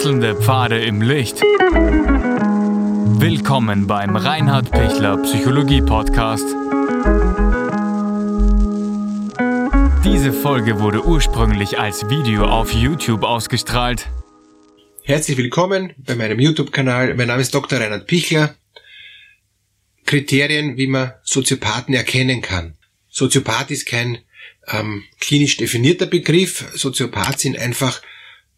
Wechselnde Pfade im Licht. Willkommen beim Reinhard Pichler Psychologie Podcast. Diese Folge wurde ursprünglich als Video auf YouTube ausgestrahlt. Herzlich willkommen bei meinem YouTube-Kanal. Mein Name ist Dr. Reinhard Pichler. Kriterien, wie man Soziopathen erkennen kann. Soziopath ist kein ähm, klinisch definierter Begriff. Soziopath sind einfach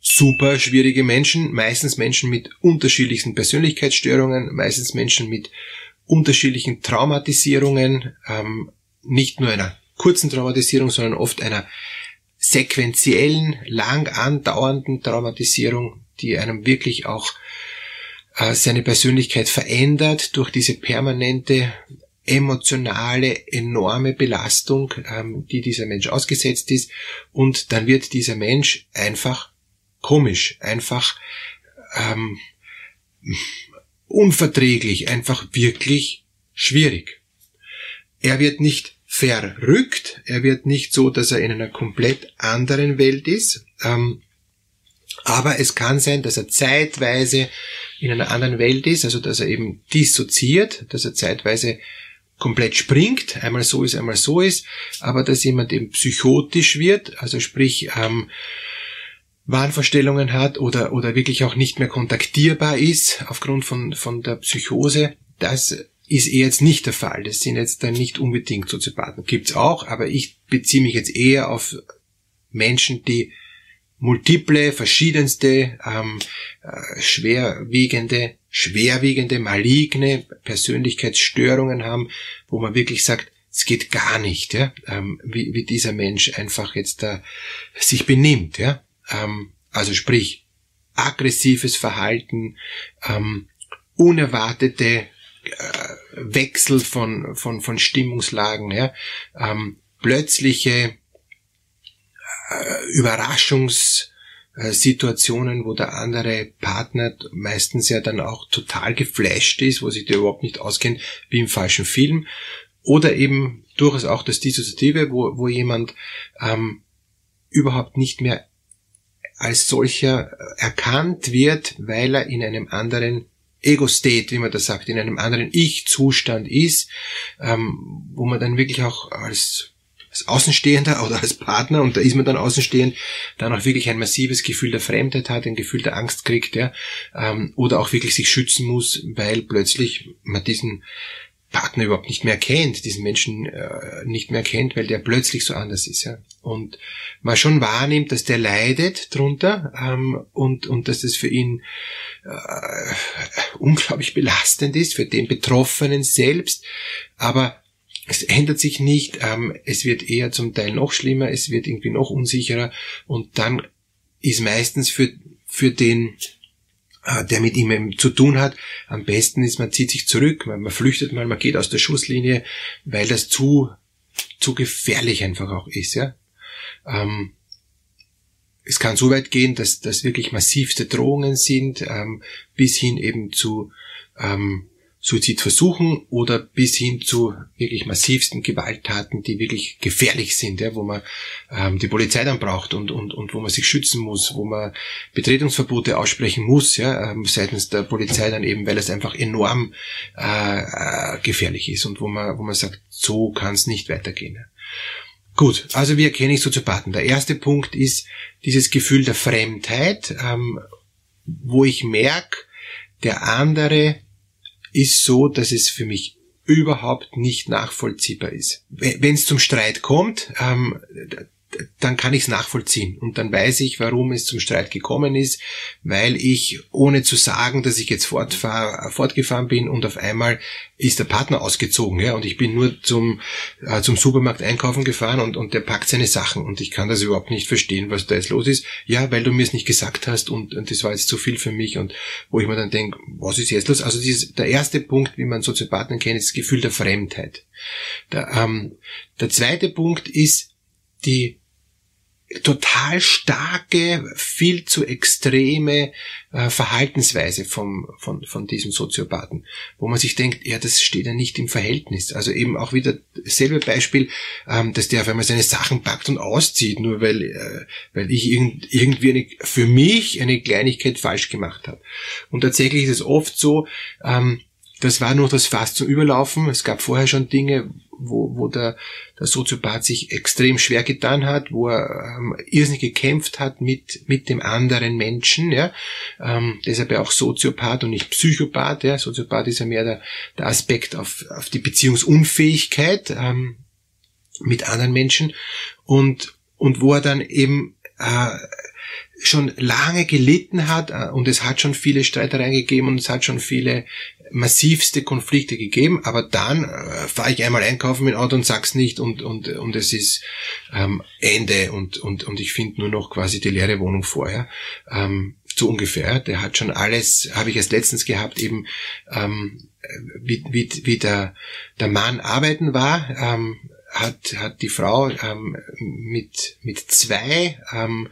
super schwierige Menschen, meistens Menschen mit unterschiedlichsten Persönlichkeitsstörungen, meistens Menschen mit unterschiedlichen Traumatisierungen, ähm, nicht nur einer kurzen Traumatisierung, sondern oft einer sequentiellen, lang andauernden Traumatisierung, die einem wirklich auch äh, seine Persönlichkeit verändert durch diese permanente emotionale, enorme Belastung, ähm, die dieser Mensch ausgesetzt ist. Und dann wird dieser Mensch einfach komisch, einfach ähm, unverträglich, einfach wirklich schwierig. Er wird nicht verrückt, er wird nicht so, dass er in einer komplett anderen Welt ist, ähm, aber es kann sein, dass er zeitweise in einer anderen Welt ist, also dass er eben dissoziiert, dass er zeitweise komplett springt, einmal so ist, einmal so ist, aber dass jemand eben psychotisch wird, also sprich ähm, Wahnvorstellungen hat oder, oder wirklich auch nicht mehr kontaktierbar ist aufgrund von, von der Psychose, das ist eher jetzt nicht der Fall. Das sind jetzt dann nicht unbedingt Soziopathen. Gibt's auch, aber ich beziehe mich jetzt eher auf Menschen, die multiple, verschiedenste, ähm, äh, schwerwiegende, schwerwiegende, maligne Persönlichkeitsstörungen haben, wo man wirklich sagt, es geht gar nicht, ja, ähm, wie, wie dieser Mensch einfach jetzt da sich benimmt, ja. Ähm, also sprich, aggressives Verhalten, ähm, unerwartete äh, Wechsel von, von, von Stimmungslagen, ja, ähm, plötzliche äh, Überraschungssituationen, wo der andere Partner meistens ja dann auch total geflasht ist, wo sich der überhaupt nicht auskennt, wie im falschen Film. Oder eben durchaus auch das Dissoziative, wo, wo jemand ähm, überhaupt nicht mehr als solcher erkannt wird, weil er in einem anderen Ego-State, wie man das sagt, in einem anderen Ich-Zustand ist, ähm, wo man dann wirklich auch als als Außenstehender oder als Partner, und da ist man dann außenstehend, dann auch wirklich ein massives Gefühl der Fremdheit hat, ein Gefühl der Angst kriegt, ja, ähm, oder auch wirklich sich schützen muss, weil plötzlich man diesen Partner überhaupt nicht mehr kennt, diesen Menschen äh, nicht mehr kennt, weil der plötzlich so anders ist, ja. Und man schon wahrnimmt, dass der leidet drunter ähm, und, und dass das für ihn äh, unglaublich belastend ist, für den Betroffenen selbst, aber es ändert sich nicht, ähm, es wird eher zum Teil noch schlimmer, es wird irgendwie noch unsicherer und dann ist meistens für, für den, der mit ihm zu tun hat, am besten ist, man zieht sich zurück, man, man flüchtet mal, man geht aus der Schusslinie, weil das zu, zu gefährlich einfach auch ist, ja. Ähm, es kann so weit gehen, dass das wirklich massivste Drohungen sind, ähm, bis hin eben zu ähm, Suizidversuchen oder bis hin zu wirklich massivsten Gewalttaten, die wirklich gefährlich sind, ja, wo man ähm, die Polizei dann braucht und, und, und wo man sich schützen muss, wo man Betretungsverbote aussprechen muss, ja, ähm, seitens der Polizei dann eben, weil es einfach enorm äh, äh, gefährlich ist und wo man, wo man sagt, so kann es nicht weitergehen. Ja. Gut, also wie erkenne ich Soziopathen? Der erste Punkt ist dieses Gefühl der Fremdheit, ähm, wo ich merke, der andere ist so, dass es für mich überhaupt nicht nachvollziehbar ist. Wenn es zum Streit kommt, ähm, dann kann ich es nachvollziehen und dann weiß ich, warum es zum Streit gekommen ist, weil ich, ohne zu sagen, dass ich jetzt fortfahr, fortgefahren bin und auf einmal ist der Partner ausgezogen, ja, und ich bin nur zum, äh, zum Supermarkt einkaufen gefahren und, und der packt seine Sachen und ich kann das überhaupt nicht verstehen, was da jetzt los ist. Ja, weil du mir es nicht gesagt hast und, und das war jetzt zu viel für mich und wo ich mir dann denke, was ist jetzt los? Also dieses, der erste Punkt, wie man Soziopathen kennt, ist das Gefühl der Fremdheit. Der, ähm, der zweite Punkt ist die total starke, viel zu extreme äh, Verhaltensweise vom, von, von diesem Soziopathen, wo man sich denkt, ja, das steht ja nicht im Verhältnis. Also eben auch wieder dasselbe Beispiel, ähm, dass der auf einmal seine Sachen packt und auszieht, nur weil, äh, weil ich irgend, irgendwie eine, für mich eine Kleinigkeit falsch gemacht habe. Und tatsächlich ist es oft so, ähm, das war nur das Fass zum Überlaufen. Es gab vorher schon Dinge, wo, wo der, der Soziopath sich extrem schwer getan hat, wo er ähm, irrsinnig gekämpft hat mit, mit dem anderen Menschen. Ja? Ähm, deshalb ja auch Soziopath und nicht Psychopath. Ja? Soziopath ist ja mehr der, der Aspekt auf, auf die Beziehungsunfähigkeit ähm, mit anderen Menschen. Und, und wo er dann eben äh, schon lange gelitten hat äh, und es hat schon viele Streitereien gegeben und es hat schon viele massivste Konflikte gegeben, aber dann äh, fahre ich einmal einkaufen mit Auto und sag's nicht und und und es ist ähm, Ende und und und ich finde nur noch quasi die leere Wohnung vorher. Ähm, so ungefähr. Der hat schon alles, habe ich erst letztens gehabt, eben ähm, wie, wie, wie der, der Mann arbeiten war, ähm, hat, hat die Frau ähm, mit, mit zwei ähm,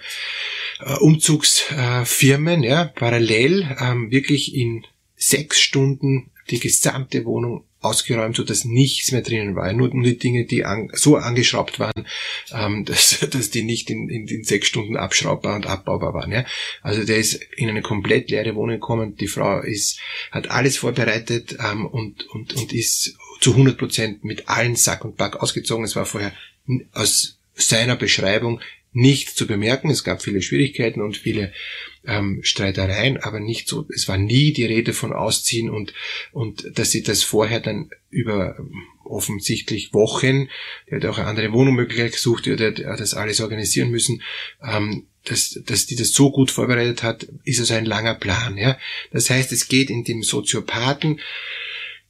äh, Umzugsfirmen ja, parallel ähm, wirklich in sechs Stunden die gesamte Wohnung ausgeräumt, so dass nichts mehr drinnen war. Nur, nur die Dinge, die an, so angeschraubt waren, ähm, dass, dass die nicht in, in, in sechs Stunden abschraubbar und abbaubar waren. Ja? Also der ist in eine komplett leere Wohnung gekommen. Die Frau ist, hat alles vorbereitet ähm, und, und, und ist zu 100 Prozent mit allen Sack und Back ausgezogen. Es war vorher aus seiner Beschreibung nicht zu bemerken. Es gab viele Schwierigkeiten und viele ähm, Streitereien, aber nicht so, es war nie die Rede von Ausziehen und, und dass sie das vorher dann über ähm, offensichtlich Wochen, der hat auch eine andere Wohnungsmöglichkeit gesucht, der hat das alles organisieren müssen, ähm, dass, dass die das so gut vorbereitet hat, ist also ein langer Plan. Ja? Das heißt, es geht in dem Soziopathen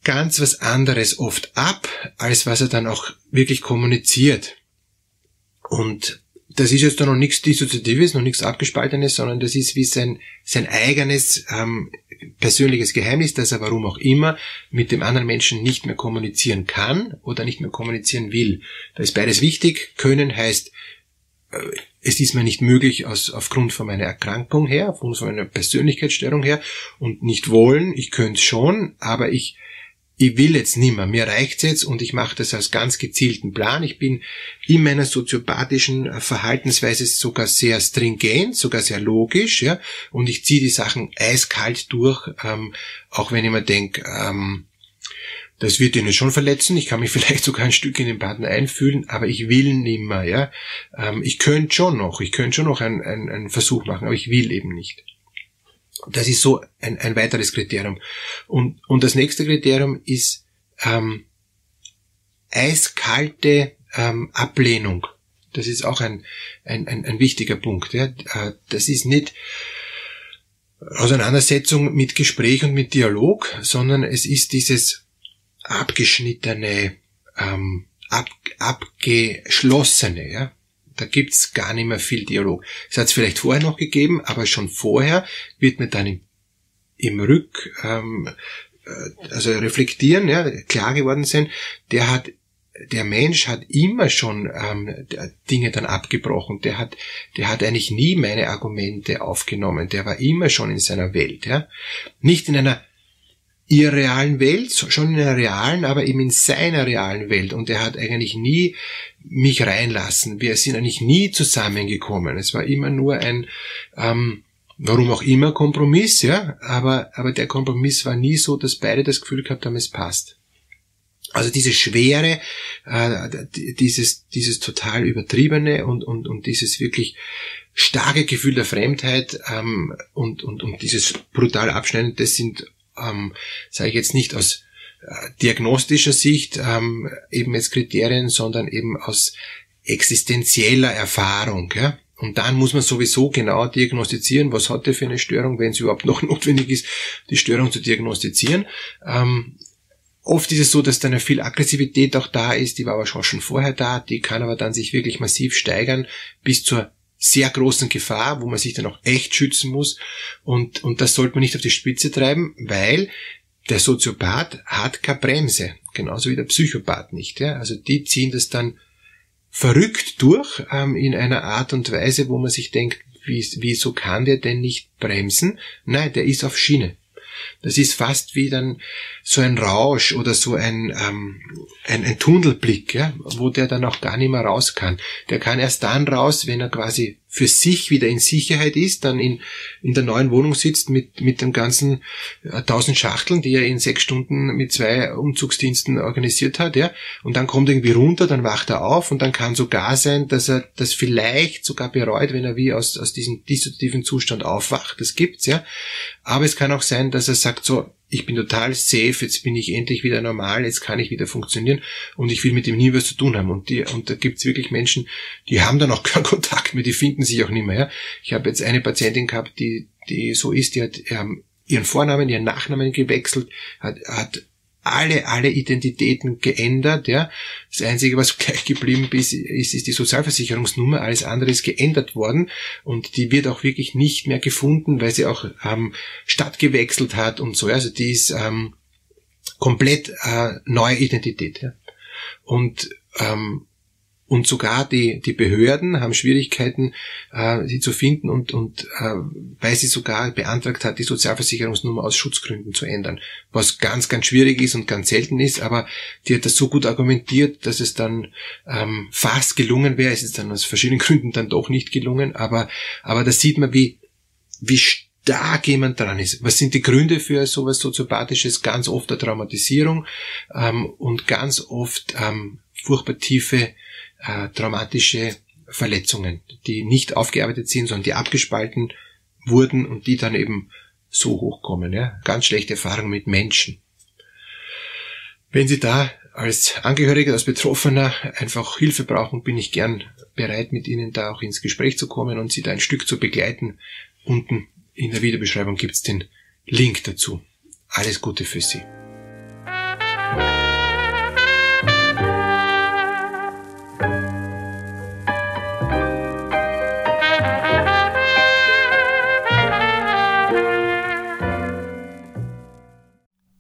ganz was anderes oft ab, als was er dann auch wirklich kommuniziert. Und das ist jetzt noch nichts Dissoziatives, noch nichts Abgespaltenes, sondern das ist wie sein, sein eigenes ähm, persönliches Geheimnis, dass er warum auch immer mit dem anderen Menschen nicht mehr kommunizieren kann oder nicht mehr kommunizieren will. Da ist beides wichtig. Können heißt, äh, es ist mir nicht möglich aus, aufgrund von meiner Erkrankung her, aufgrund von meiner Persönlichkeitsstörung her und nicht wollen. Ich könnte schon, aber ich ich will jetzt nimmer, mir reicht's jetzt und ich mache das als ganz gezielten Plan. Ich bin in meiner soziopathischen Verhaltensweise sogar sehr stringent, sogar sehr logisch, ja, und ich ziehe die Sachen eiskalt durch, ähm, auch wenn ich mir denke, ähm, das wird ihn schon verletzen, ich kann mich vielleicht sogar ein Stück in den Partner einfühlen, aber ich will nimmer, ja. Ähm, ich könnte schon noch, ich könnte schon noch einen, einen, einen Versuch machen, aber ich will eben nicht. Das ist so ein, ein weiteres Kriterium. Und, und das nächste Kriterium ist ähm, eiskalte ähm, Ablehnung. Das ist auch ein, ein, ein, ein wichtiger Punkt. Ja. Äh, das ist nicht Auseinandersetzung mit Gespräch und mit Dialog, sondern es ist dieses abgeschnittene, ähm, ab, abgeschlossene. Ja. Da gibt's gar nicht mehr viel Dialog. Es hat es vielleicht vorher noch gegeben, aber schon vorher wird dann im, im Rück, ähm, äh, also reflektieren, ja, klar geworden sein, der hat der Mensch hat immer schon ähm, Dinge dann abgebrochen. Der hat, der hat eigentlich nie meine Argumente aufgenommen. Der war immer schon in seiner Welt. Ja? Nicht in einer irrealen Welt, schon in einer realen, aber eben in seiner realen Welt. Und er hat eigentlich nie mich reinlassen. Wir sind eigentlich nie zusammengekommen. Es war immer nur ein, ähm, warum auch immer Kompromiss, ja, aber, aber der Kompromiss war nie so, dass beide das Gefühl gehabt haben, es passt. Also diese Schwere, äh, dieses, dieses total übertriebene und, und, und dieses wirklich starke Gefühl der Fremdheit ähm, und, und, und dieses brutal Abschneiden, das sind ähm, sage ich jetzt nicht aus äh, diagnostischer Sicht ähm, eben jetzt Kriterien, sondern eben aus existenzieller Erfahrung. Ja? Und dann muss man sowieso genau diagnostizieren, was hat er für eine Störung, wenn es überhaupt noch notwendig ist, die Störung zu diagnostizieren. Ähm, oft ist es so, dass dann eine viel Aggressivität auch da ist, die war aber schon, schon vorher da, die kann aber dann sich wirklich massiv steigern bis zur sehr großen Gefahr, wo man sich dann auch echt schützen muss. Und, und das sollte man nicht auf die Spitze treiben, weil der Soziopath hat keine Bremse, genauso wie der Psychopath nicht. Ja? Also die ziehen das dann verrückt durch ähm, in einer Art und Weise, wo man sich denkt, wie, wieso kann der denn nicht bremsen? Nein, der ist auf Schiene. Das ist fast wie dann so ein Rausch oder so ein, ähm, ein, ein Tunnelblick, ja, wo der dann auch gar nicht mehr raus kann. Der kann erst dann raus, wenn er quasi für sich wieder in Sicherheit ist, dann in, in der neuen Wohnung sitzt mit, mit den ganzen äh, tausend Schachteln, die er in sechs Stunden mit zwei Umzugsdiensten organisiert hat, ja, und dann kommt er irgendwie runter, dann wacht er auf und dann kann sogar sein, dass er das vielleicht sogar bereut, wenn er wie aus, aus diesem dissoziativen Zustand aufwacht. Das gibt's, ja. Aber es kann auch sein, dass er sagt so, ich bin total safe, jetzt bin ich endlich wieder normal, jetzt kann ich wieder funktionieren und ich will mit dem nie was zu tun haben. Und, die, und da gibt's wirklich Menschen, die haben dann auch keinen Kontakt mehr, die finden sich auch nicht mehr. Ja? Ich habe jetzt eine Patientin gehabt, die, die so ist, die hat ähm, ihren Vornamen, ihren Nachnamen gewechselt, hat, hat alle, alle Identitäten geändert, ja. Das Einzige, was gleich geblieben ist, ist, ist die Sozialversicherungsnummer, alles andere ist geändert worden und die wird auch wirklich nicht mehr gefunden, weil sie auch ähm, Stadt gewechselt hat und so, also die ist ähm, komplett äh, neue Identität, ja. Und ähm, und sogar die, die Behörden haben Schwierigkeiten, äh, sie zu finden und, und äh, weil sie sogar beantragt hat, die Sozialversicherungsnummer aus Schutzgründen zu ändern. Was ganz, ganz schwierig ist und ganz selten ist, aber die hat das so gut argumentiert, dass es dann ähm, fast gelungen wäre. Es ist dann aus verschiedenen Gründen dann doch nicht gelungen, aber, aber da sieht man, wie, wie stark jemand dran ist. Was sind die Gründe für sowas Soziopathisches? Ganz oft der Traumatisierung ähm, und ganz oft ähm, furchtbar tiefe äh, traumatische Verletzungen, die nicht aufgearbeitet sind, sondern die abgespalten wurden und die dann eben so hochkommen. Ja? Ganz schlechte Erfahrungen mit Menschen. Wenn Sie da als Angehöriger, als Betroffener einfach Hilfe brauchen, bin ich gern bereit, mit Ihnen da auch ins Gespräch zu kommen und Sie da ein Stück zu begleiten. Unten in der Videobeschreibung gibt's den Link dazu. Alles Gute für Sie.